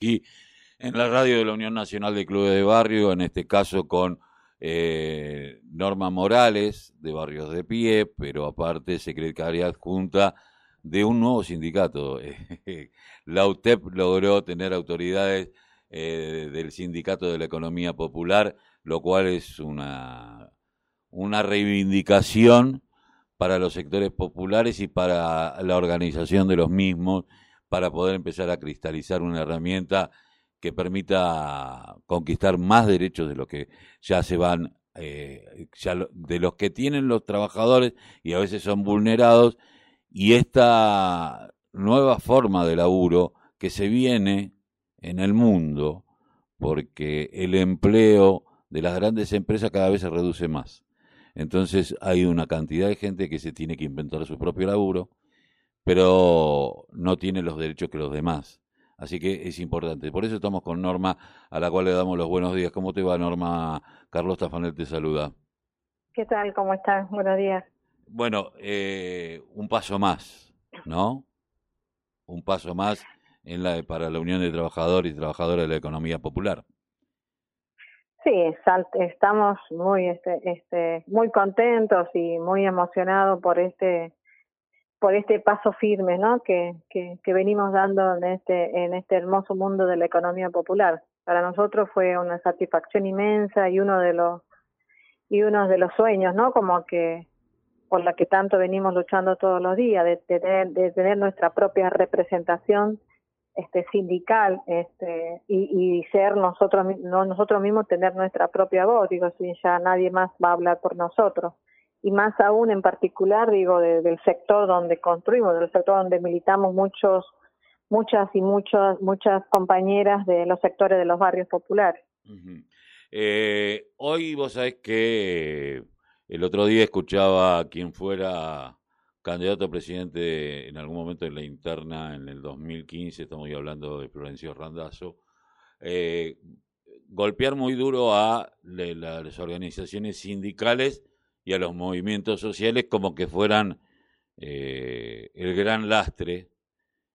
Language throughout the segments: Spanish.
y en la radio de la Unión Nacional de Clubes de Barrio, en este caso con eh, Norma Morales de Barrios de Pie, pero aparte secretaria adjunta de un nuevo sindicato. la UTEP logró tener autoridades eh, del Sindicato de la Economía Popular, lo cual es una, una reivindicación para los sectores populares y para la organización de los mismos, para poder empezar a cristalizar una herramienta que permita conquistar más derechos de los que ya se van, eh, de los que tienen los trabajadores y a veces son vulnerados, y esta nueva forma de laburo que se viene en el mundo, porque el empleo de las grandes empresas cada vez se reduce más. Entonces hay una cantidad de gente que se tiene que inventar su propio laburo, pero no tiene los derechos que los demás. Así que es importante. Por eso estamos con Norma, a la cual le damos los buenos días. ¿Cómo te va, Norma? Carlos Tafanel te saluda. ¿Qué tal? ¿Cómo estás? Buenos días. Bueno, eh, un paso más, ¿no? Un paso más en la, para la Unión de Trabajadores y Trabajadoras de la Economía Popular. Sí, estamos muy, este, este, muy contentos y muy emocionados por este por este paso firme ¿no? que, que, venimos dando en este, en este hermoso mundo de la economía popular. Para nosotros fue una satisfacción inmensa y uno de los y uno de los sueños, ¿no? Como que por la que tanto venimos luchando todos los días, de tener, de tener nuestra propia representación este sindical este y, y ser nosotros no nosotros mismos tener nuestra propia voz digo si ya nadie más va a hablar por nosotros y más aún en particular, digo, del sector donde construimos, del sector donde militamos muchos, muchas y muchas, muchas compañeras de los sectores de los barrios populares. eh, hoy vos sabés que el otro día escuchaba a quien fuera candidato a presidente en algún momento en la interna en el 2015, estamos hablando de Florencio Randazzo, eh, golpear muy duro a las organizaciones sindicales y a los movimientos sociales como que fueran eh, el gran lastre.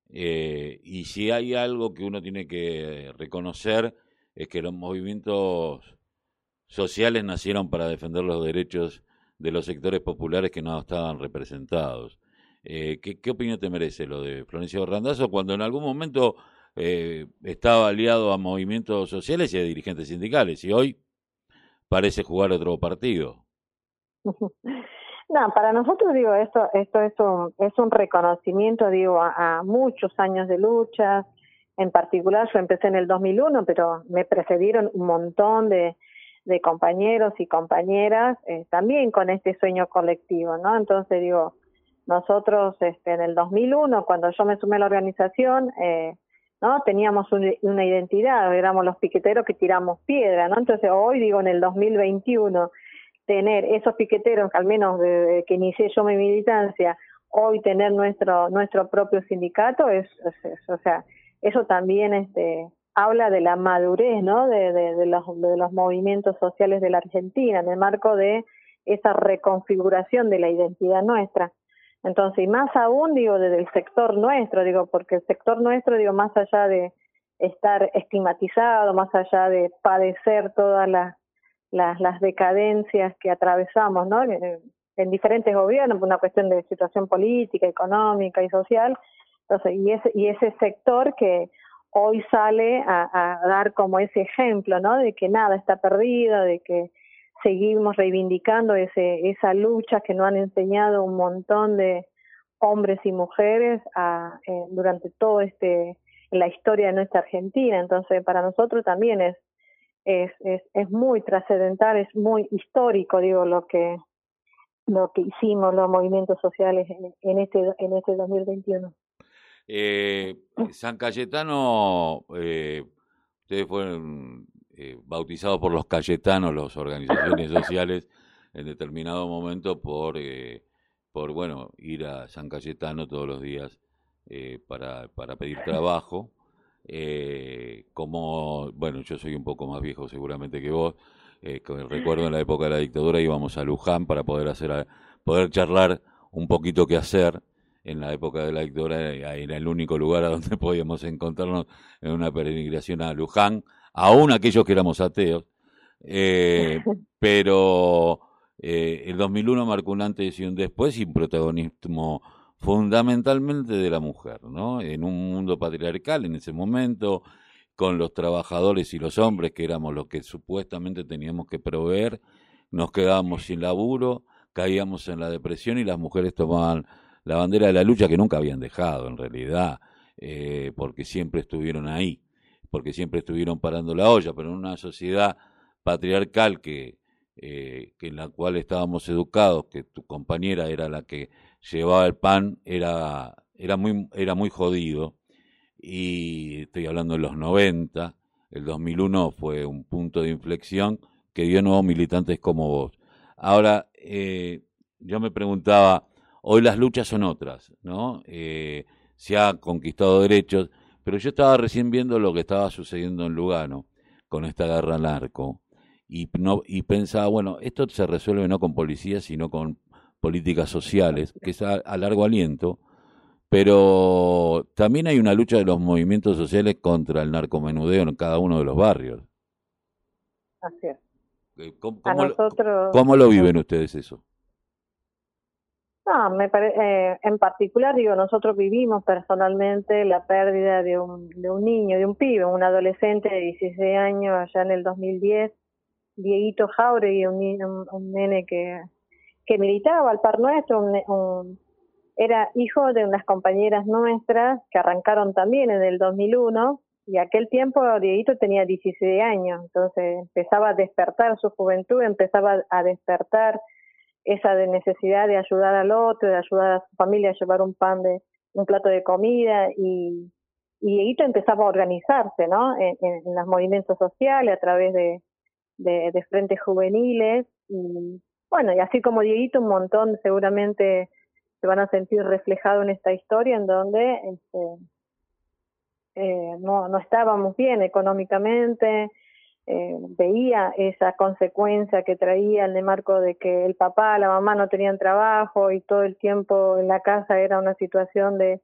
Eh, y si hay algo que uno tiene que reconocer es que los movimientos sociales nacieron para defender los derechos de los sectores populares que no estaban representados. Eh, ¿qué, ¿qué, opinión te merece lo de Florencio Randazo cuando en algún momento eh, estaba aliado a movimientos sociales y a dirigentes sindicales y hoy parece jugar otro partido? No, para nosotros digo esto esto es un es un reconocimiento digo a, muchos años de lucha. En particular yo empecé en el 2001, pero me precedieron un montón de compañeros y compañeras eh, también con este sueño colectivo, ¿no? Entonces digo, nosotros este, en el 2001 cuando yo me sumé a la organización eh, no teníamos una identidad, éramos los piqueteros que tiramos piedra, ¿no? Entonces hoy digo en el 2021 tener esos piqueteros, al menos desde que inicié yo mi militancia, hoy tener nuestro nuestro propio sindicato es, o sea eso también este habla de la madurez no de, de, los de los movimientos sociales de la Argentina en el marco de esa reconfiguración de la identidad nuestra. Entonces y más aún digo desde el sector nuestro digo porque el sector nuestro digo más allá de estar estigmatizado más allá de padecer todas las las, las decadencias que atravesamos, ¿no? En, diferentes gobiernos, por una cuestión de situación política, económica y social. Entonces, y ese, y ese sector que hoy sale a, dar como ese ejemplo, ¿no? De que nada está perdido, de que seguimos reivindicando ese, esa lucha que nos han enseñado un montón de hombres y mujeres eh, durante todo este la historia de nuestra Argentina. Entonces, para nosotros también es es, es, es muy trascendental, es muy histórico, digo, lo que lo que hicimos los movimientos sociales en, este en este 2021. Eh, San Cayetano, eh, ustedes fueron eh, bautizados por los Cayetanos, las organizaciones sociales, en determinado momento por, eh, por bueno, ir a San Cayetano todos los días eh, para, para pedir trabajo eh, como, bueno, yo soy un poco más viejo seguramente que vos, eh, recuerdo en la época de la dictadura íbamos a Luján para poder hacer, poder charlar un poquito qué hacer, en la época de la dictadura era el único lugar a donde podíamos encontrarnos en una peregrinación a Luján, aún aquellos que éramos ateos. Eh, pero eh, el 2001 marcó un antes y un después y un protagonismo fundamentalmente de la mujer, ¿no? En un mundo patriarcal en ese momento, con los trabajadores y los hombres que éramos los que supuestamente teníamos que proveer, nos quedábamos sin laburo, caíamos en la depresión y las mujeres tomaban la bandera de la lucha que nunca habían dejado en realidad, eh, porque siempre estuvieron ahí, porque siempre estuvieron parando la olla, pero en una sociedad patriarcal que, eh, que en la cual estábamos educados, que tu compañera era la que llevaba el pan, era, era, muy, era muy jodido. Y estoy hablando de los 90, el 2001 fue un punto de inflexión que dio nuevos militantes como vos. Ahora, eh, yo me preguntaba, hoy las luchas son otras, ¿no? Eh, se ha conquistado derechos, pero yo estaba recién viendo lo que estaba sucediendo en Lugano con esta guerra al arco y, no, y pensaba, bueno, esto se resuelve no con policías, sino con políticas sociales, que es a, largo aliento, pero también hay una lucha de los movimientos sociales contra el narcomenudeo en cada uno de los barrios. Así es. Eh, ¿Cómo, cómo, lo viven ustedes eso? No, me eh, en particular, digo, nosotros vivimos personalmente la pérdida de un, de un niño, de un pibe, un adolescente de 16 años allá en el 2010 Dieguito Jauregui, un, un, nene que, que militaba al par nuestro, un, era hijo de unas compañeras nuestras que arrancaron también en el 2001 y aquel tiempo Dieguito tenía 16 años, entonces empezaba a despertar su juventud, empezaba a despertar esa de necesidad de ayudar al otro, de ayudar a su familia a llevar un pan de un plato de comida y, y Dieguito empezaba a organizarse, ¿no? En, los movimientos sociales a través de, de, de frentes juveniles y bueno, y así como Dieguito, un montón seguramente se van a sentir reflejados en esta historia en donde este, eh, no, no estábamos bien económicamente, eh, veía esa consecuencia que traía en el marco de que el papá, la mamá no tenían trabajo y todo el tiempo en la casa era una situación de,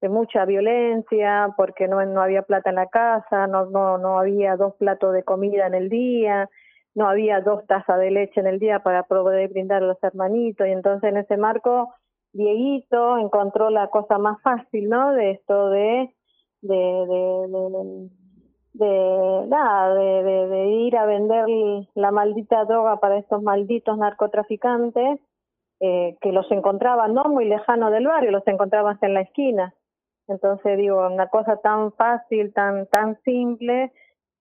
de mucha violencia porque no, no había plata en la casa, no, no, no había dos platos de comida en el día, no había dos tazas de leche en el día para poder brindar a los hermanitos y entonces en ese marco Dieguito encontró la cosa más fácil, ¿no? De esto de de de, nada, de, ir a vender la maldita droga para estos malditos narcotraficantes eh, que los encontraban no muy lejano del barrio, los encontrabas en la esquina. Entonces digo, una cosa tan fácil, tan tan simple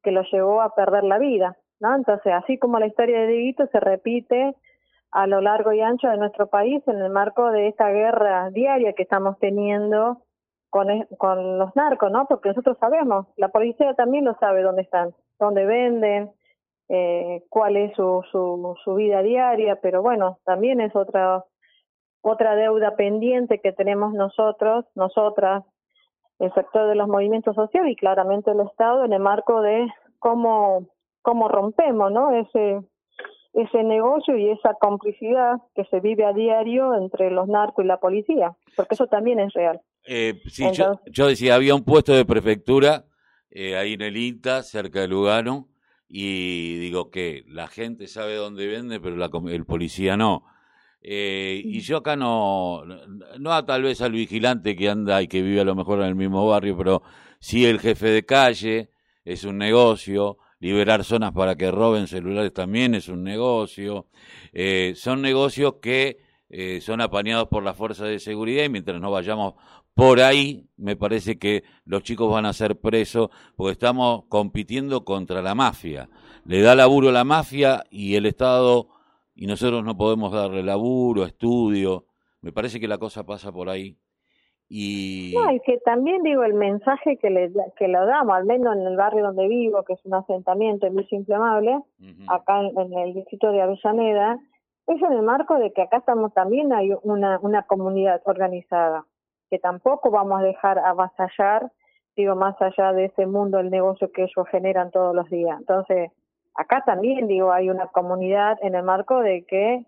que lo llevó a perder la vida, ¿no? Entonces, así como la historia de Dieguito se repite a lo largo y ancho de nuestro país en el marco de esta guerra diaria que estamos teniendo con, con los narcos, ¿no? Porque nosotros sabemos, la policía también lo sabe dónde están, dónde venden, eh, cuál es su, su, su vida diaria, pero bueno, también es otra otra deuda pendiente que tenemos nosotros, nosotras, el sector de los movimientos sociales y claramente el Estado en el marco de cómo, cómo rompemos ¿no? ese, ese negocio y esa complicidad que se vive a diario entre los narcos y la policía, porque eso también es real. Eh, sí, yo, decía, había un puesto de prefectura eh, ahí en el INTA, cerca de Lugano, y digo que la gente sabe dónde vende, pero la, el policía no. Eh, y yo acá no, no tal vez al vigilante que anda y que vive a lo mejor en el mismo barrio, pero sí el jefe de calle, es un negocio, liberar zonas para que roben celulares también es un negocio, eh, son negocios que eh, son apañados por las fuerzas de seguridad y mientras no vayamos por ahí, me parece que los chicos van a ser presos porque estamos compitiendo contra la mafia. Le da laburo a la mafia y el Estado y nosotros no podemos darle laburo, estudio. Me parece que la cosa pasa por ahí. Y... No, y que también digo el mensaje que le que lo damos, al menos en el barrio donde vivo, que es un asentamiento en Villa Inflamable, acá en, el distrito de Avellaneda, es en el marco de que acá estamos también hay una, una comunidad organizada, que tampoco vamos a dejar avasallar, digo, más allá de ese mundo, el negocio que ellos generan todos los días. Entonces, acá también, digo, hay una comunidad en el marco de que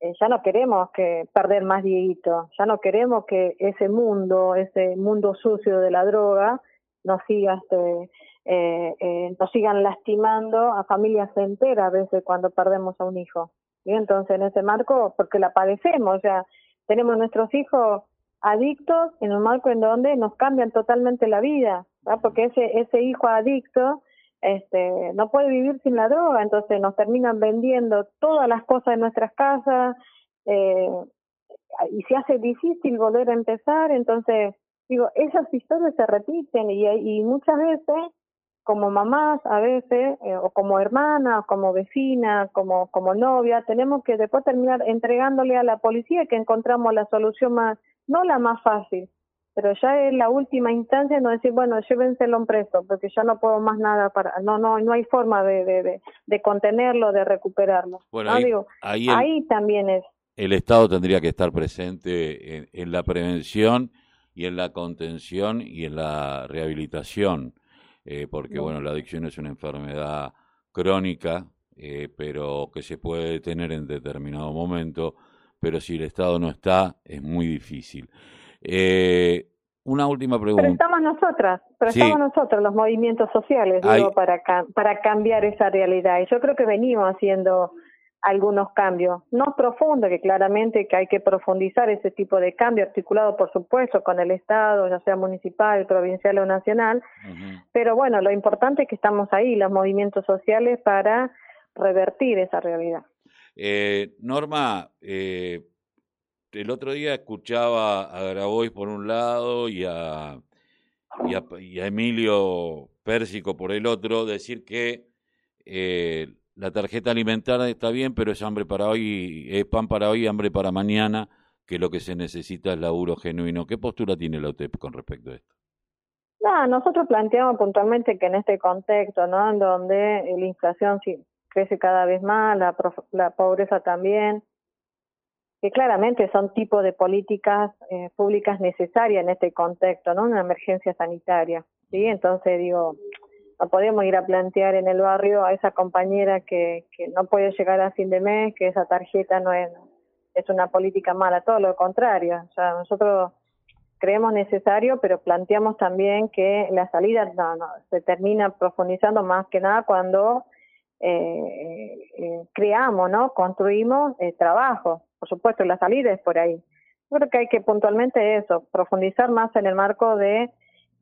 eh, ya no queremos que perder más Dieguito, ya no queremos que ese mundo, ese mundo sucio de la droga, nos siga este, eh, eh, nos sigan lastimando a familias enteras a veces cuando perdemos a un hijo. Y entonces en ese marco, porque la padecemos, o sea, tenemos nuestros hijos adictos en un marco en donde nos cambian totalmente la vida, porque ese, ese hijo adicto este, no puede vivir sin la droga, entonces nos terminan vendiendo todas las cosas de nuestras casas eh, y se hace difícil volver a empezar, entonces digo, esas historias se repiten y, y muchas veces como mamás a veces, eh, o como hermana, como vecina, como, como novia, tenemos que después terminar entregándole a la policía que encontramos la solución más, no la más fácil, pero ya es la última instancia no decir, bueno, llévenselo en preso, porque ya no puedo más nada para, no, no, no hay forma de, de, de, contenerlo, de recuperarlo. Bueno, ahí, también es. El Estado tendría que estar presente en, la prevención y en la contención y en la rehabilitación, eh, porque bueno, la adicción es una enfermedad crónica, eh, pero que se puede detener en determinado momento, pero si el Estado no está, es muy difícil. Eh, una última pregunta. Pero estamos nosotras, pero estamos nosotros, los movimientos sociales, digo, para, para cambiar esa realidad. Y yo creo que venimos haciendo algunos cambios, no profundos, que claramente que hay que profundizar ese tipo de cambio, articulado por supuesto con el Estado, ya sea municipal, provincial o nacional, pero bueno, lo importante es que estamos ahí, los movimientos sociales, para revertir esa realidad. Eh, Norma, eh, el otro día escuchaba a Grabois por un lado y a, Emilio Pérsico por el otro decir que eh, la tarjeta alimentaria está bien, pero es hambre para hoy, es pan para hoy, hambre para mañana, que lo que se necesita es laburo genuino. ¿Qué postura tiene la UTEP con respecto a esto? No, nosotros planteamos puntualmente que en este contexto, ¿no? En donde la inflación crece cada vez más, la, la pobreza también, que claramente son tipo de políticas eh, públicas necesarias en este contexto, ¿no? Una emergencia sanitaria, ¿sí? Entonces digo, no podemos ir a plantear en el barrio a esa compañera que, no puede llegar a fin de mes, que esa tarjeta no es, es una política mala, todo lo contrario. O sea, nosotros creemos necesario, pero planteamos también que la salida no, no, se termina profundizando más que nada cuando eh, eh, creamos, ¿no? Construimos eh, trabajo por supuesto, la salida es por ahí. Yo creo que hay que puntualmente eso, profundizar más en el marco de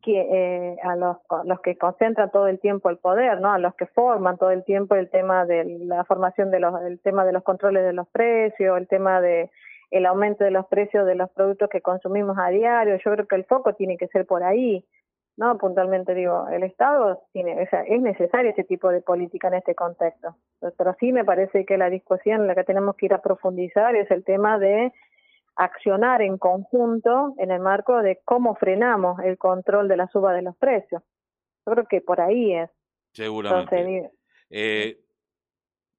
que eh, a los, los que concentran todo el tiempo el poder, ¿no? A los que forman todo el tiempo el tema de la formación de los, el tema de los controles de los precios, el tema de el aumento de los precios de los productos que consumimos a diario. Yo creo que el foco tiene que ser por ahí. No, puntualmente digo, el Estado tiene, o sea, es necesario ese tipo de política en este contexto. Pero sí me parece que la discusión en la que tenemos que ir a profundizar es el tema de accionar en conjunto en el marco de cómo frenamos el control de la suba de los precios. Yo creo que por ahí es. Seguramente. eh,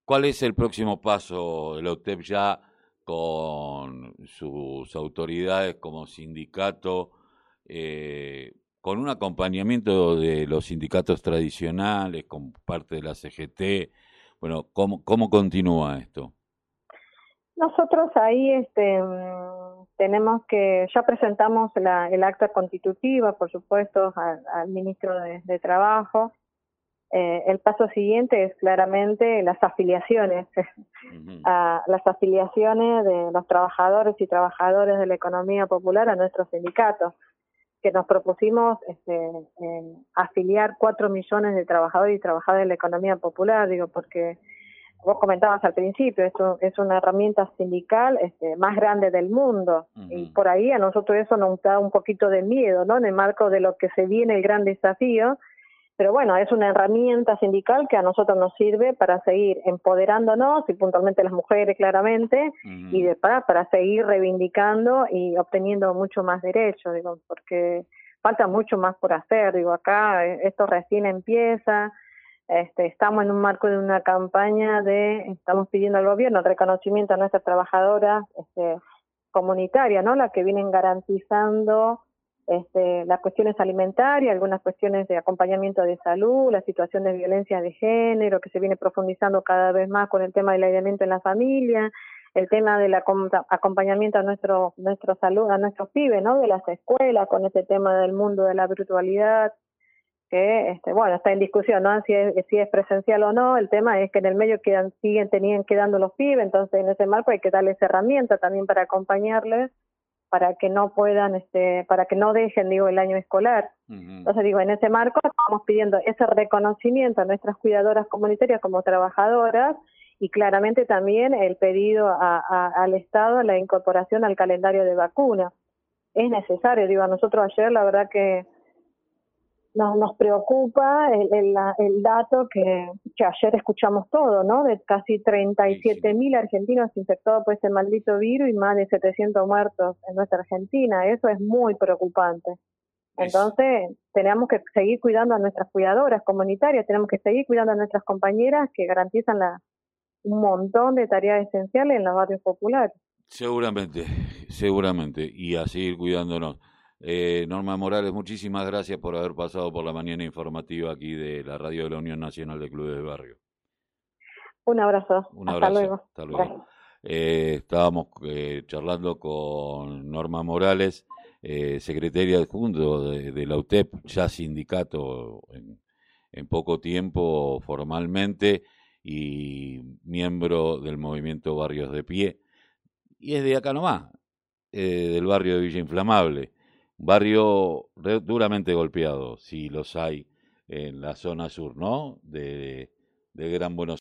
¿Cuál es el próximo paso la UTEP ya con sus autoridades como sindicato? Eh, con un acompañamiento de los sindicatos tradicionales, con parte de la CGT. Bueno, ¿cómo, cómo continúa esto? Nosotros ahí este, tenemos que, ya presentamos la, el acta constitutiva, por supuesto, al, ministro de, Trabajo. Eh, el paso siguiente es claramente las afiliaciones, las afiliaciones de los trabajadores y trabajadoras de la economía popular a nuestros sindicatos que nos propusimos este, afiliar cuatro millones de trabajadores y trabajadoras de la economía popular, digo, porque vos comentabas al principio, esto es una herramienta sindical este, más grande del mundo y por ahí a nosotros eso nos da un poquito de miedo, ¿no? En el marco de lo que se viene el gran desafío pero bueno, es una herramienta sindical que a nosotros nos sirve para seguir empoderándonos y puntualmente las mujeres claramente y de, para, para seguir reivindicando y obteniendo mucho más derechos, digo, porque falta mucho más por hacer, digo, acá eh, esto recién empieza, este, estamos en un marco de una campaña de, estamos pidiendo al gobierno el reconocimiento a nuestras trabajadoras este, comunitarias, ¿no? Las que vienen garantizando este, las cuestiones alimentarias, algunas cuestiones de acompañamiento de salud, la situación de violencia de género que se viene profundizando cada vez más con el tema del aislamiento en la familia, el tema del acompañamiento a nuestro, nuestro salud, a nuestros pibes, ¿no? De las escuelas, con ese tema del mundo de la virtualidad, que, este, bueno, está en discusión, ¿no? Si es, si es presencial o no, el tema es que en el medio quedan, siguen tenían quedando los pibes, entonces en ese marco hay que darles herramientas también para acompañarles, para que no puedan, este, para que no dejen, digo, el año escolar. Entonces, digo, en ese marco estamos pidiendo ese reconocimiento a nuestras cuidadoras comunitarias como trabajadoras y claramente también el pedido a, al Estado la incorporación al calendario de vacunas. Es necesario, digo, a nosotros ayer la verdad que nos, nos preocupa el, el, el dato que, que, ayer escuchamos todo, ¿no? De casi 37 mil argentinos infectados por ese maldito virus y más de 700 muertos en nuestra Argentina. Eso es muy preocupante. Entonces, tenemos que seguir cuidando a nuestras cuidadoras comunitarias, tenemos que seguir cuidando a nuestras compañeras que garantizan la, un montón de tareas esenciales en los barrios populares. Seguramente, seguramente, y a seguir cuidándonos. Eh, Norma Morales, muchísimas gracias por haber pasado por la mañana informativa aquí de la radio de la Unión Nacional de Clubes de Barrio. Un abrazo. Un abrazo. Hasta luego. Hasta luego. Eh, estábamos eh, charlando con Norma Morales, eh, secretaria adjunto de, de, la UTEP, ya sindicato en, en poco tiempo formalmente y miembro del movimiento Barrios de Pie. Y es de acá nomás, eh, del barrio de Villa Inflamable. Barrio duramente golpeado, si los hay en la zona sur, ¿no? De, de Gran Buenos